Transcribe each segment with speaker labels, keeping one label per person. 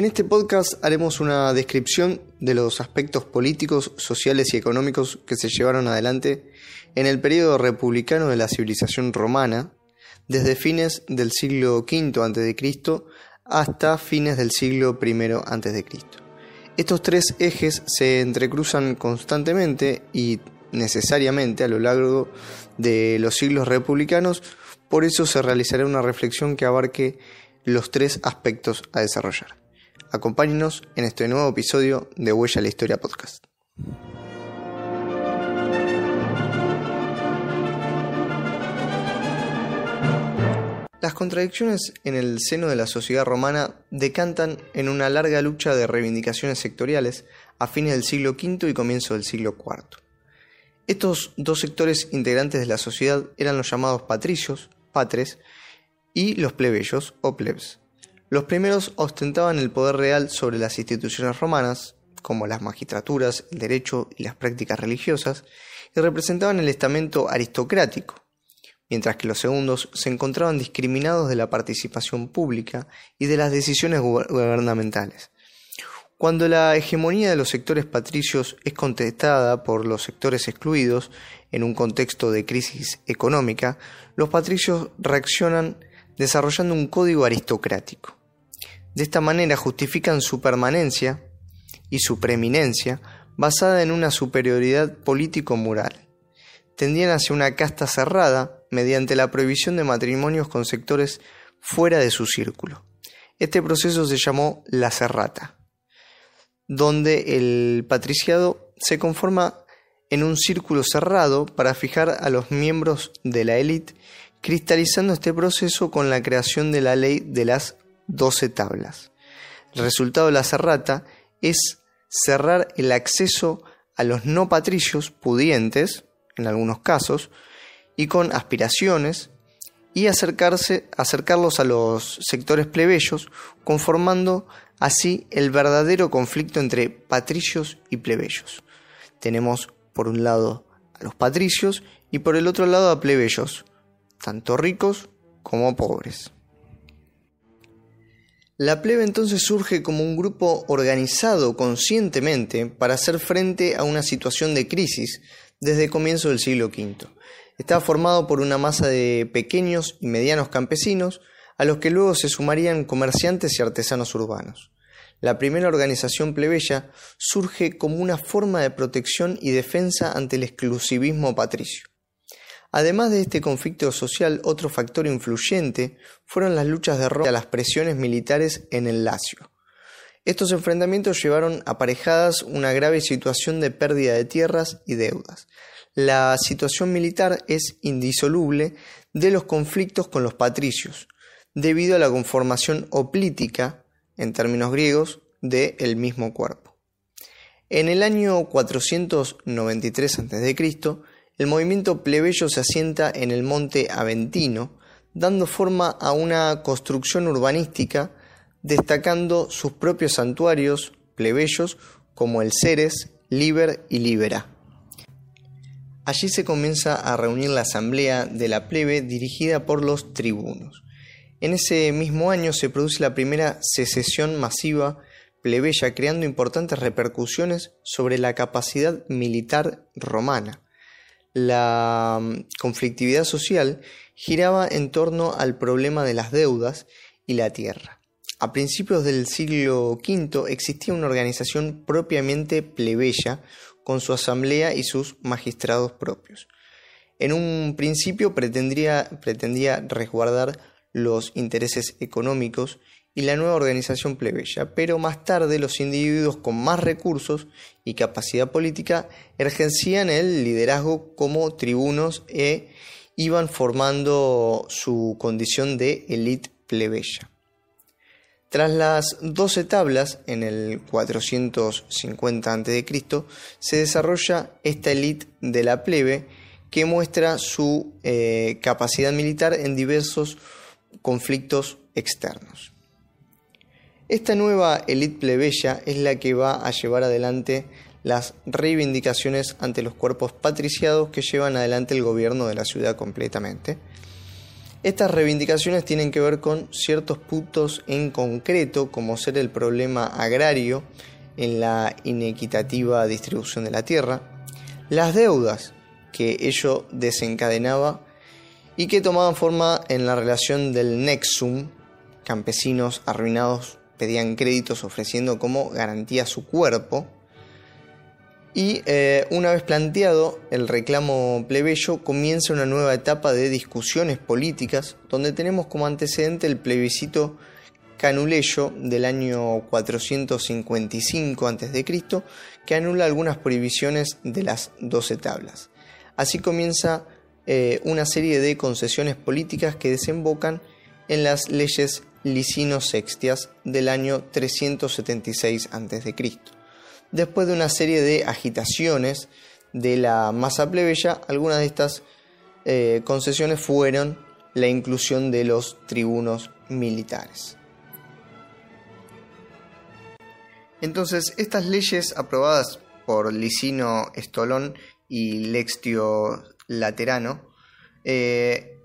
Speaker 1: En este podcast haremos una descripción de los aspectos políticos, sociales y económicos que se llevaron adelante en el periodo republicano de la civilización romana, desde fines del siglo V a.C. hasta fines del siglo I a.C. Estos tres ejes se entrecruzan constantemente y necesariamente a lo largo de los siglos republicanos, por eso se realizará una reflexión que abarque los tres aspectos a desarrollar. Acompáñenos en este nuevo episodio de Huella a la Historia Podcast. Las contradicciones en el seno de la sociedad romana decantan en una larga lucha de reivindicaciones sectoriales a fines del siglo V y comienzo del siglo IV. Estos dos sectores integrantes de la sociedad eran los llamados patricios, patres, y los plebeyos o plebs. Los primeros ostentaban el poder real sobre las instituciones romanas, como las magistraturas, el derecho y las prácticas religiosas, y representaban el estamento aristocrático, mientras que los segundos se encontraban discriminados de la participación pública y de las decisiones gubernamentales. Cuando la hegemonía de los sectores patricios es contestada por los sectores excluidos en un contexto de crisis económica, los patricios reaccionan desarrollando un código aristocrático. De esta manera justifican su permanencia y su preeminencia basada en una superioridad político-moral. Tendían hacia una casta cerrada mediante la prohibición de matrimonios con sectores fuera de su círculo. Este proceso se llamó la cerrata, donde el patriciado se conforma en un círculo cerrado para fijar a los miembros de la élite, cristalizando este proceso con la creación de la ley de las doce tablas. El resultado de la cerrata es cerrar el acceso a los no patricios pudientes, en algunos casos, y con aspiraciones, y acercarse, acercarlos a los sectores plebeyos, conformando así el verdadero conflicto entre patricios y plebeyos. Tenemos por un lado a los patricios y por el otro lado a plebeyos, tanto ricos como pobres. La plebe entonces surge como un grupo organizado conscientemente para hacer frente a una situación de crisis desde el comienzo del siglo V. Estaba formado por una masa de pequeños y medianos campesinos, a los que luego se sumarían comerciantes y artesanos urbanos. La primera organización plebeya surge como una forma de protección y defensa ante el exclusivismo patricio. Además de este conflicto social, otro factor influyente fueron las luchas de Roma a las presiones militares en el Lacio. Estos enfrentamientos llevaron aparejadas una grave situación de pérdida de tierras y deudas. La situación militar es indisoluble de los conflictos con los patricios, debido a la conformación oplítica, en términos griegos, del mismo cuerpo. En el año 493 a.C., el movimiento plebeyo se asienta en el monte Aventino, dando forma a una construcción urbanística, destacando sus propios santuarios plebeyos como el Ceres, Liber y Libera. Allí se comienza a reunir la asamblea de la plebe dirigida por los tribunos. En ese mismo año se produce la primera secesión masiva plebeya, creando importantes repercusiones sobre la capacidad militar romana la mm, conflictividad social giraba en torno al problema de las deudas y la tierra. A principios del siglo V existía una organización propiamente plebeya con su asamblea y sus magistrados propios. En un principio pretendía, pretendía resguardar los intereses económicos y la nueva organización plebeya, pero más tarde los individuos con más recursos y capacidad política ejercían el liderazgo como tribunos e iban formando su condición de élite plebeya. Tras las doce tablas, en el 450 a.C., se desarrolla esta élite de la plebe que muestra su eh, capacidad militar en diversos conflictos externos. Esta nueva élite plebeya es la que va a llevar adelante las reivindicaciones ante los cuerpos patriciados que llevan adelante el gobierno de la ciudad completamente. Estas reivindicaciones tienen que ver con ciertos puntos en concreto, como ser el problema agrario en la inequitativa distribución de la tierra, las deudas que ello desencadenaba y que tomaban forma en la relación del Nexum, campesinos arruinados pedían créditos ofreciendo como garantía su cuerpo, y eh, una vez planteado el reclamo plebeyo, comienza una nueva etapa de discusiones políticas, donde tenemos como antecedente el plebiscito canuleyo del año 455 a.C., que anula algunas prohibiciones de las doce tablas. Así comienza eh, una serie de concesiones políticas que desembocan en las leyes licino-sextias del año 376 a.C después de una serie de agitaciones de la masa plebeya, algunas de estas eh, concesiones fueron la inclusión de los tribunos militares. Entonces, estas leyes aprobadas por Licino Estolón y Lextio Laterano, eh,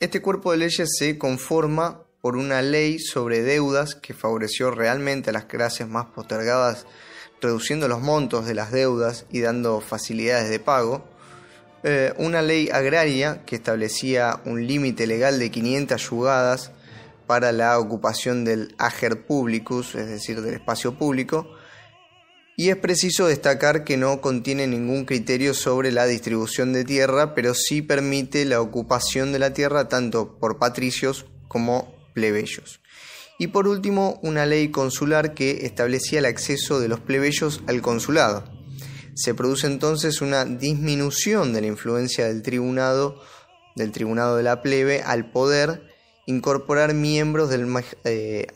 Speaker 1: este cuerpo de leyes se conforma por una ley sobre deudas que favoreció realmente a las clases más postergadas reduciendo los montos de las deudas y dando facilidades de pago, eh, una ley agraria que establecía un límite legal de 500 yugadas para la ocupación del ager publicus, es decir, del espacio público, y es preciso destacar que no contiene ningún criterio sobre la distribución de tierra, pero sí permite la ocupación de la tierra tanto por patricios como plebeyos. Y por último, una ley consular que establecía el acceso de los plebeyos al consulado. Se produce entonces una disminución de la influencia del tribunado, del tribunado de la plebe, al poder incorporar miembros del, eh,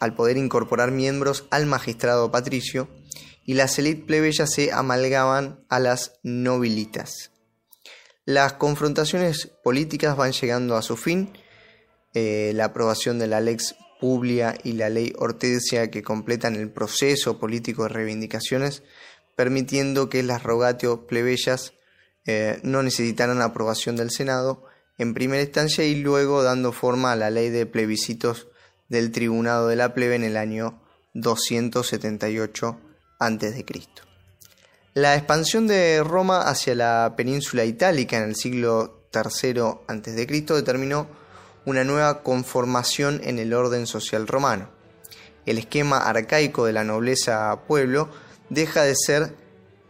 Speaker 1: al poder incorporar miembros al magistrado patricio y las élites plebeyas se amalgaban a las nobilitas. Las confrontaciones políticas van llegando a su fin. Eh, la aprobación de la Lex Publia y la ley Hortensia que completan el proceso político de reivindicaciones, permitiendo que las rogatio plebeyas eh, no necesitaran aprobación del Senado en primera instancia y luego dando forma a la ley de plebiscitos del Tribunado de la Plebe en el año 278 a.C. La expansión de Roma hacia la península itálica en el siglo III a.C. determinó una nueva conformación en el orden social romano. El esquema arcaico de la nobleza-pueblo deja de ser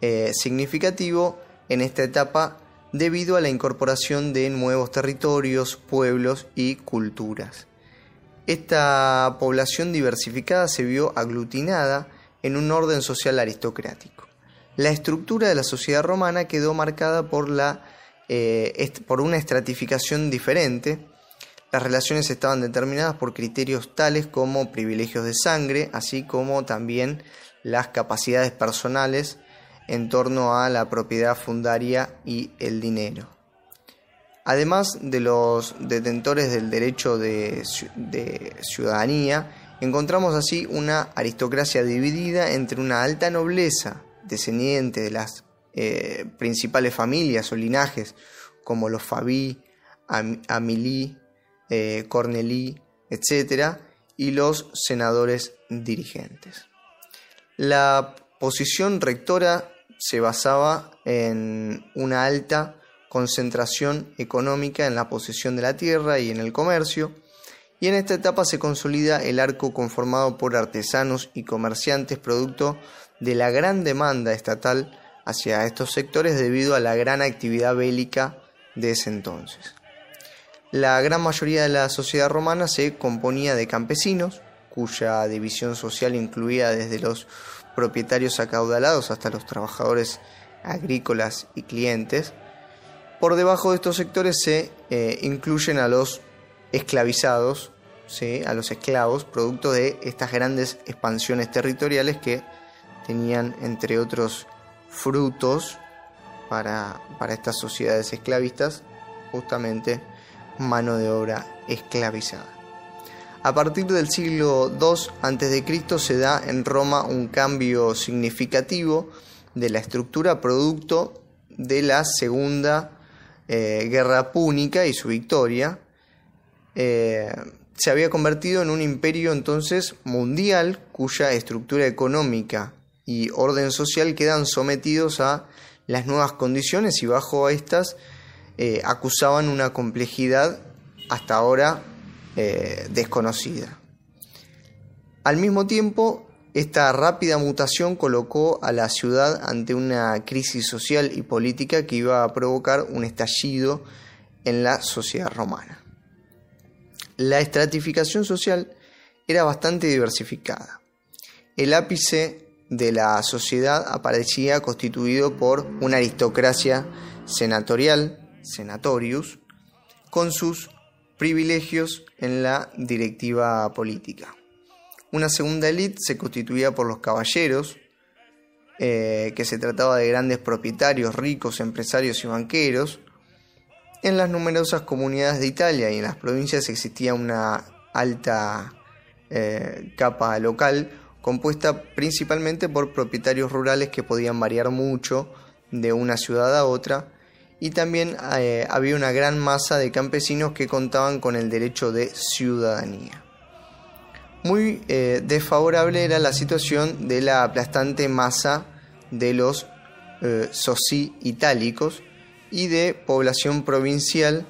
Speaker 1: eh, significativo en esta etapa debido a la incorporación de nuevos territorios, pueblos y culturas. Esta población diversificada se vio aglutinada en un orden social aristocrático. La estructura de la sociedad romana quedó marcada por, la, eh, por una estratificación diferente, las relaciones estaban determinadas por criterios tales como privilegios de sangre, así como también las capacidades personales en torno a la propiedad fundaria y el dinero. Además de los detentores del derecho de, ciudadanía, encontramos así una aristocracia dividida entre una alta nobleza descendiente de las eh, principales familias o linajes como los Fabí, Amilí, eh, Cornelí, etc., y los senadores dirigentes. La posición rectora se basaba en una alta concentración económica en la posesión de la tierra y en el comercio, y en esta etapa se consolida el arco conformado por artesanos y comerciantes producto de la gran demanda estatal hacia estos sectores debido a la gran actividad bélica de ese entonces. La gran mayoría de la sociedad romana se componía de campesinos, cuya división social incluía desde los propietarios acaudalados hasta los trabajadores agrícolas y clientes. Por debajo de estos sectores se eh, incluyen a los esclavizados, a los esclavos, producto de estas grandes expansiones territoriales que tenían, entre otros frutos, para, para estas sociedades esclavistas, justamente mano de obra esclavizada. A partir del siglo II a.C. se da en Roma un cambio significativo de la estructura producto de la Segunda eh, Guerra Púnica y su victoria, eh, se había convertido en un imperio entonces mundial cuya estructura económica y orden social quedan sometidos a las nuevas condiciones y bajo estas eh, acusaban una complejidad hasta ahora eh, desconocida. Al mismo tiempo, esta rápida mutación colocó a la ciudad ante una crisis social y política que iba a provocar un estallido en la sociedad romana. La estratificación social era bastante diversificada. El ápice de la sociedad aparecía constituido por una aristocracia senatorial, senatorius, con sus privilegios en la directiva política. Una segunda élite se constituía por los caballeros, eh, que se trataba de grandes propietarios, ricos, empresarios y banqueros. En las numerosas comunidades de Italia y en las provincias existía una alta eh, capa local compuesta principalmente por propietarios rurales que podían variar mucho de una ciudad a otra y también eh, había una gran masa de campesinos que contaban con el derecho de ciudadanía. Muy eh, desfavorable era la situación de la aplastante masa de los eh, itálicos y de población provincial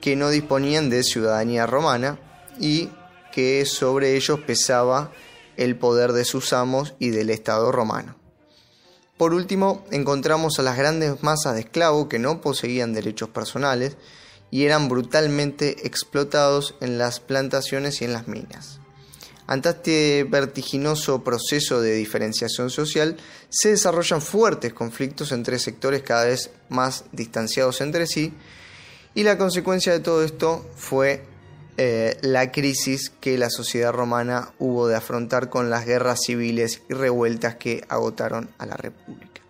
Speaker 1: que no disponían de ciudadanía romana y que sobre ellos pesaba el poder de sus amos y del Estado romano. Por último, encontramos a las grandes masas de esclavos que no poseían derechos personales y eran brutalmente explotados en las plantaciones y en las minas. Ante este vertiginoso proceso de diferenciación social, se desarrollan fuertes conflictos entre sectores cada vez más distanciados entre sí, y la consecuencia de todo esto fue eh, la crisis que la sociedad romana hubo de afrontar con las guerras civiles y revueltas que agotaron a la República.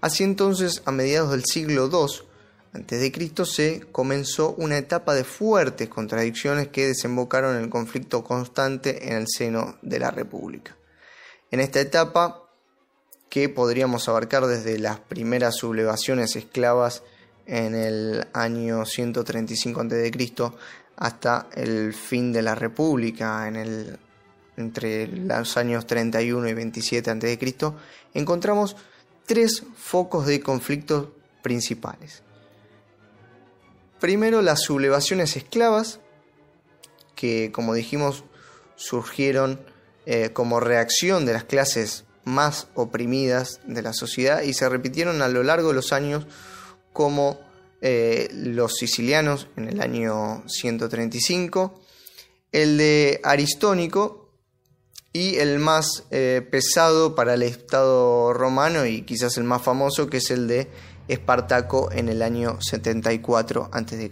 Speaker 1: Así entonces, a mediados del siglo II, Cristo se comenzó una etapa de fuertes contradicciones que desembocaron en el conflicto constante en el seno de la República. En esta etapa, que podríamos abarcar desde las primeras sublevaciones esclavas en el año 135 a.C. hasta el fin de la República en el, entre los años 31 y 27 a.C., encontramos tres focos de conflictos principales. Primero las sublevaciones esclavas, que como dijimos surgieron eh, como reacción de las clases más oprimidas de la sociedad y se repitieron a lo largo de los años como eh, los sicilianos en el año 135, el de Aristónico y el más eh, pesado para el Estado romano y quizás el más famoso que es el de Espartaco en el año 74 a.C.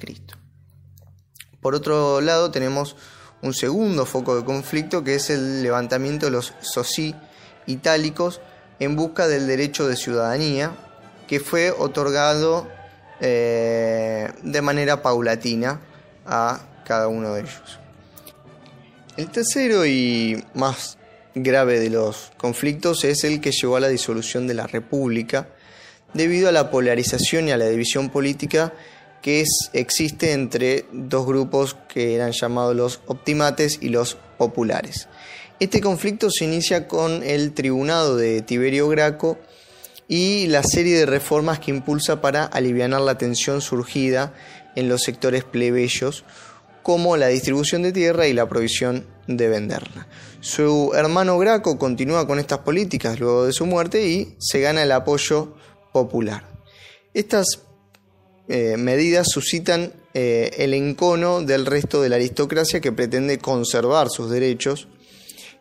Speaker 1: Por otro lado, tenemos un segundo foco de conflicto que es el levantamiento de los soci itálicos en busca del derecho de ciudadanía que fue otorgado eh, de manera paulatina a cada uno de ellos. El tercero y más grave de los conflictos es el que llevó a la disolución de la República debido a la polarización y a la división política que existe entre dos grupos que eran llamados los optimates y los populares. Este conflicto se inicia con el tribunado de Tiberio Graco y la serie de reformas que impulsa para aliviar la tensión surgida en los sectores plebeyos, como la distribución de tierra y la provisión de venderla. Su hermano Graco continúa con estas políticas luego de su muerte y se gana el apoyo popular. Estas eh, medidas suscitan eh, el encono del resto de la aristocracia que pretende conservar sus derechos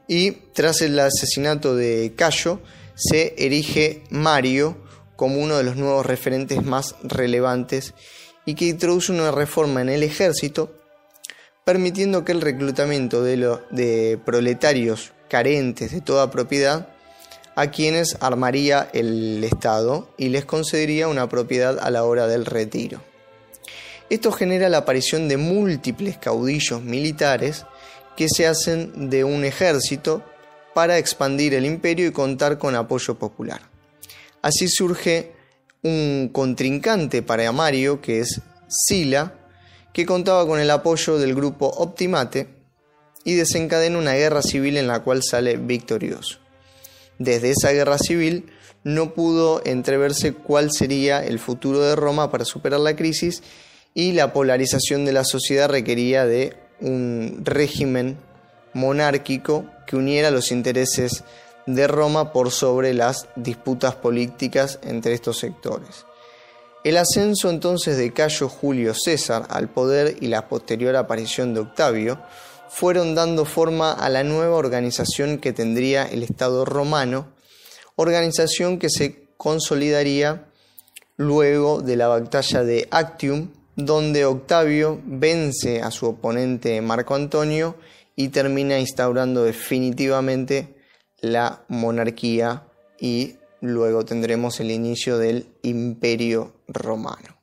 Speaker 1: y tras el asesinato de Cayo se erige Mario como uno de los nuevos referentes más relevantes y que introduce una reforma en el ejército permitiendo que el reclutamiento de, de proletarios carentes de toda propiedad a quienes armaría el Estado y les concedería una propiedad a la hora del retiro. Esto genera la aparición de múltiples caudillos militares que se hacen de un ejército para expandir el imperio y contar con apoyo popular. Así surge un contrincante para Mario que es Sila, que contaba con el apoyo del grupo Optimate y desencadena una guerra civil en la cual sale victorioso. Desde esa guerra civil no pudo entreverse cuál sería el futuro de Roma para superar la crisis y la polarización de la sociedad requería de un régimen monárquico que uniera los intereses de Roma por sobre las disputas políticas entre estos sectores. El ascenso entonces de Cayo Julio César al poder y la posterior aparición de Octavio fueron dando forma a la nueva organización que tendría el Estado romano, organización que se consolidaría luego de la batalla de Actium, donde Octavio vence a su oponente Marco Antonio y termina instaurando definitivamente la monarquía y luego tendremos el inicio del imperio romano.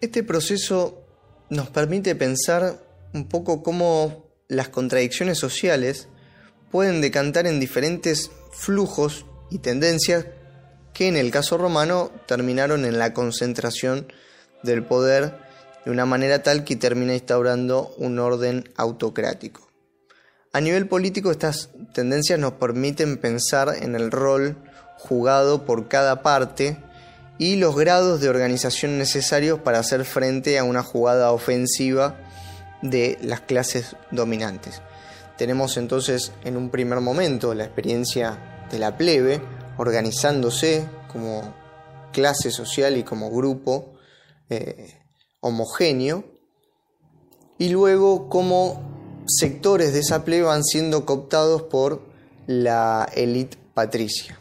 Speaker 1: Este proceso nos permite pensar un poco cómo las contradicciones sociales pueden decantar en diferentes flujos y tendencias que en el caso romano terminaron en la concentración del poder de una manera tal que termina instaurando un orden autocrático. A nivel político estas tendencias nos permiten pensar en el rol jugado por cada parte y los grados de organización necesarios para hacer frente a una jugada ofensiva de las clases dominantes. Tenemos entonces en un primer momento la experiencia de la plebe organizándose como clase social y como grupo eh, homogéneo y luego como sectores de esa plebe van siendo cooptados por la élite patricia.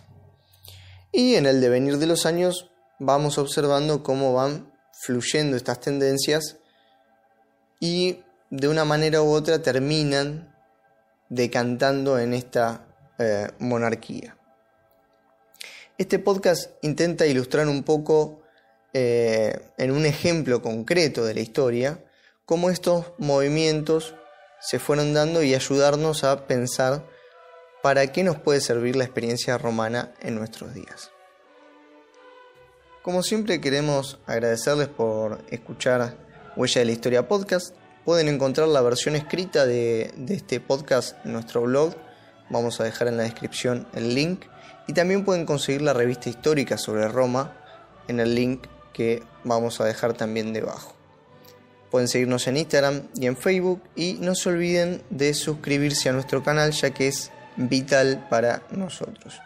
Speaker 1: Y en el devenir de los años vamos observando cómo van fluyendo estas tendencias y de una manera u otra terminan decantando en esta eh, monarquía. Este podcast intenta ilustrar un poco eh, en un ejemplo concreto de la historia cómo estos movimientos se fueron dando y ayudarnos a pensar para qué nos puede servir la experiencia romana en nuestros días. Como siempre queremos agradecerles por escuchar Huella de la Historia Podcast. Pueden encontrar la versión escrita de, este podcast en nuestro blog. Vamos a dejar en la descripción el link. Y también pueden conseguir la revista histórica sobre Roma en el link que vamos a dejar también debajo. Pueden seguirnos en Instagram y en Facebook y no se olviden de suscribirse a nuestro canal ya que es vital para nosotros.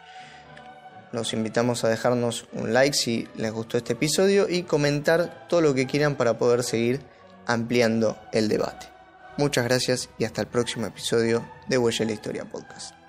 Speaker 1: Los invitamos a dejarnos un like si les gustó este episodio y comentar todo lo que quieran para poder seguir ampliando el debate. Muchas gracias y hasta el próximo episodio de Huella la Historia Podcast.